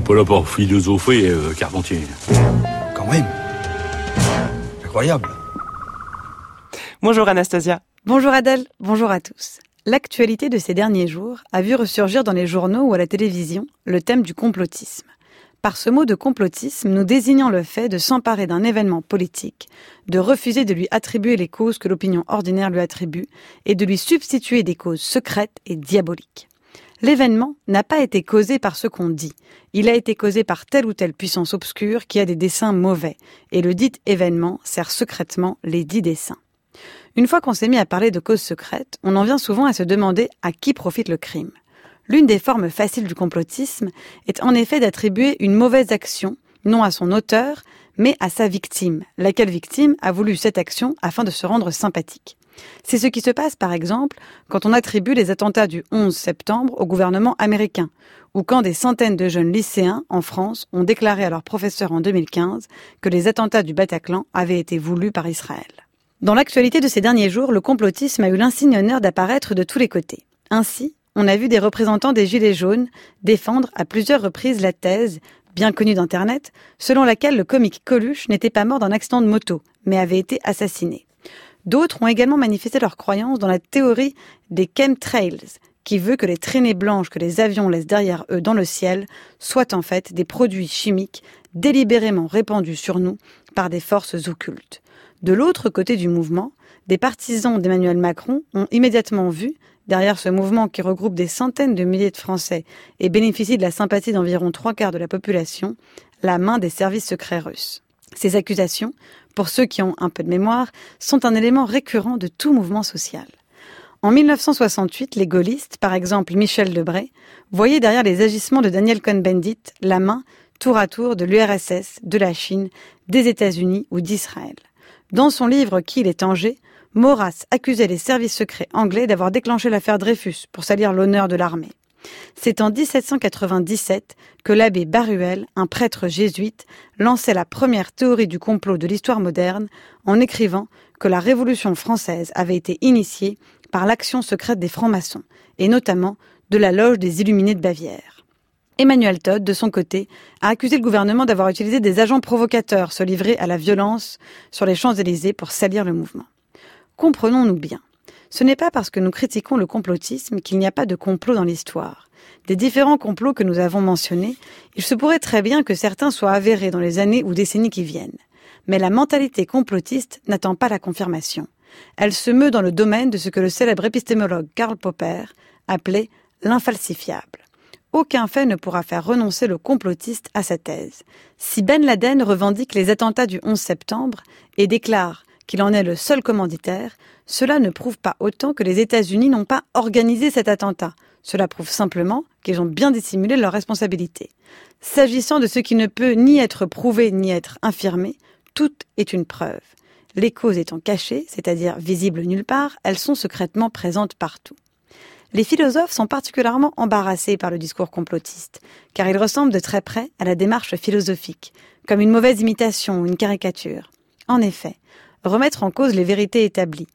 n'est pas là pour philosopher, euh, Carpentier. Quand même. Incroyable. Bonjour Anastasia. Bonjour Adèle, bonjour à tous. L'actualité de ces derniers jours a vu ressurgir dans les journaux ou à la télévision le thème du complotisme. Par ce mot de complotisme, nous désignons le fait de s'emparer d'un événement politique, de refuser de lui attribuer les causes que l'opinion ordinaire lui attribue et de lui substituer des causes secrètes et diaboliques. L'événement n'a pas été causé par ce qu'on dit, il a été causé par telle ou telle puissance obscure qui a des desseins mauvais, et le dit événement sert secrètement les dits desseins. Une fois qu'on s'est mis à parler de causes secrètes, on en vient souvent à se demander à qui profite le crime. L'une des formes faciles du complotisme est en effet d'attribuer une mauvaise action, non à son auteur, mais à sa victime, laquelle victime a voulu cette action afin de se rendre sympathique. C'est ce qui se passe par exemple quand on attribue les attentats du 11 septembre au gouvernement américain, ou quand des centaines de jeunes lycéens en France ont déclaré à leurs professeurs en 2015 que les attentats du Bataclan avaient été voulus par Israël. Dans l'actualité de ces derniers jours, le complotisme a eu l'insigne honneur d'apparaître de tous les côtés. Ainsi, on a vu des représentants des Gilets jaunes défendre à plusieurs reprises la thèse, bien connue d'Internet, selon laquelle le comique Coluche n'était pas mort d'un accident de moto, mais avait été assassiné. D'autres ont également manifesté leur croyance dans la théorie des chemtrails, qui veut que les traînées blanches que les avions laissent derrière eux dans le ciel soient en fait des produits chimiques délibérément répandus sur nous par des forces occultes. De l'autre côté du mouvement, des partisans d'Emmanuel Macron ont immédiatement vu Derrière ce mouvement qui regroupe des centaines de milliers de Français et bénéficie de la sympathie d'environ trois quarts de la population, la main des services secrets russes. Ces accusations, pour ceux qui ont un peu de mémoire, sont un élément récurrent de tout mouvement social. En 1968, les gaullistes, par exemple Michel Debré, voyaient derrière les agissements de Daniel Cohn-Bendit la main, tour à tour, de l'URSS, de la Chine, des États-Unis ou d'Israël. Dans son livre Qui est Angers, Maurras accusait les services secrets anglais d'avoir déclenché l'affaire Dreyfus pour salir l'honneur de l'armée. C'est en 1797 que l'abbé Baruel, un prêtre jésuite, lançait la première théorie du complot de l'histoire moderne en écrivant que la Révolution française avait été initiée par l'action secrète des francs-maçons, et notamment de la loge des Illuminés de Bavière. Emmanuel Todd, de son côté, a accusé le gouvernement d'avoir utilisé des agents provocateurs se livrer à la violence sur les Champs-Élysées pour salir le mouvement. Comprenons-nous bien. Ce n'est pas parce que nous critiquons le complotisme qu'il n'y a pas de complot dans l'histoire. Des différents complots que nous avons mentionnés, il se pourrait très bien que certains soient avérés dans les années ou décennies qui viennent. Mais la mentalité complotiste n'attend pas la confirmation. Elle se meut dans le domaine de ce que le célèbre épistémologue Karl Popper appelait l'infalsifiable. Aucun fait ne pourra faire renoncer le complotiste à sa thèse. Si Ben Laden revendique les attentats du 11 septembre et déclare qu'il en est le seul commanditaire, cela ne prouve pas autant que les États-Unis n'ont pas organisé cet attentat. Cela prouve simplement qu'ils ont bien dissimulé leur responsabilité. S'agissant de ce qui ne peut ni être prouvé ni être infirmé, tout est une preuve. Les causes étant cachées, c'est-à-dire visibles nulle part, elles sont secrètement présentes partout. Les philosophes sont particulièrement embarrassés par le discours complotiste, car il ressemble de très près à la démarche philosophique, comme une mauvaise imitation ou une caricature. En effet, remettre en cause les vérités établies,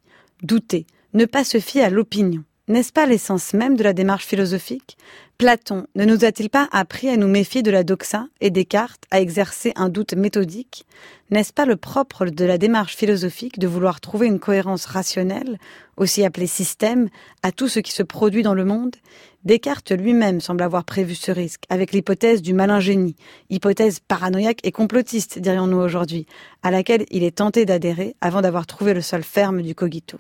douter, ne pas se fier à l'opinion. N'est-ce pas l'essence même de la démarche philosophique? Platon ne nous a-t-il pas appris à nous méfier de la doxa et Descartes à exercer un doute méthodique? N'est-ce pas le propre de la démarche philosophique de vouloir trouver une cohérence rationnelle, aussi appelée système, à tout ce qui se produit dans le monde? Descartes lui-même semble avoir prévu ce risque avec l'hypothèse du malin génie, hypothèse paranoïaque et complotiste, dirions-nous aujourd'hui, à laquelle il est tenté d'adhérer avant d'avoir trouvé le sol ferme du cogito.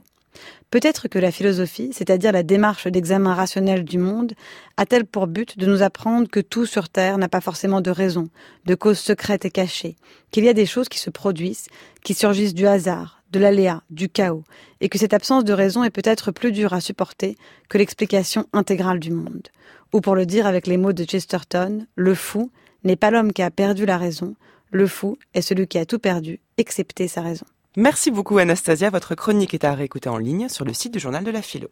Peut-être que la philosophie, c'est-à-dire la démarche d'examen rationnel du monde, a-t-elle pour but de nous apprendre que tout sur Terre n'a pas forcément de raison, de cause secrète et cachée, qu'il y a des choses qui se produisent, qui surgissent du hasard, de l'aléa, du chaos, et que cette absence de raison est peut-être plus dure à supporter que l'explication intégrale du monde? Ou pour le dire avec les mots de Chesterton, le fou n'est pas l'homme qui a perdu la raison, le fou est celui qui a tout perdu, excepté sa raison. Merci beaucoup Anastasia, votre chronique est à réécouter en ligne sur le site du journal de la philo.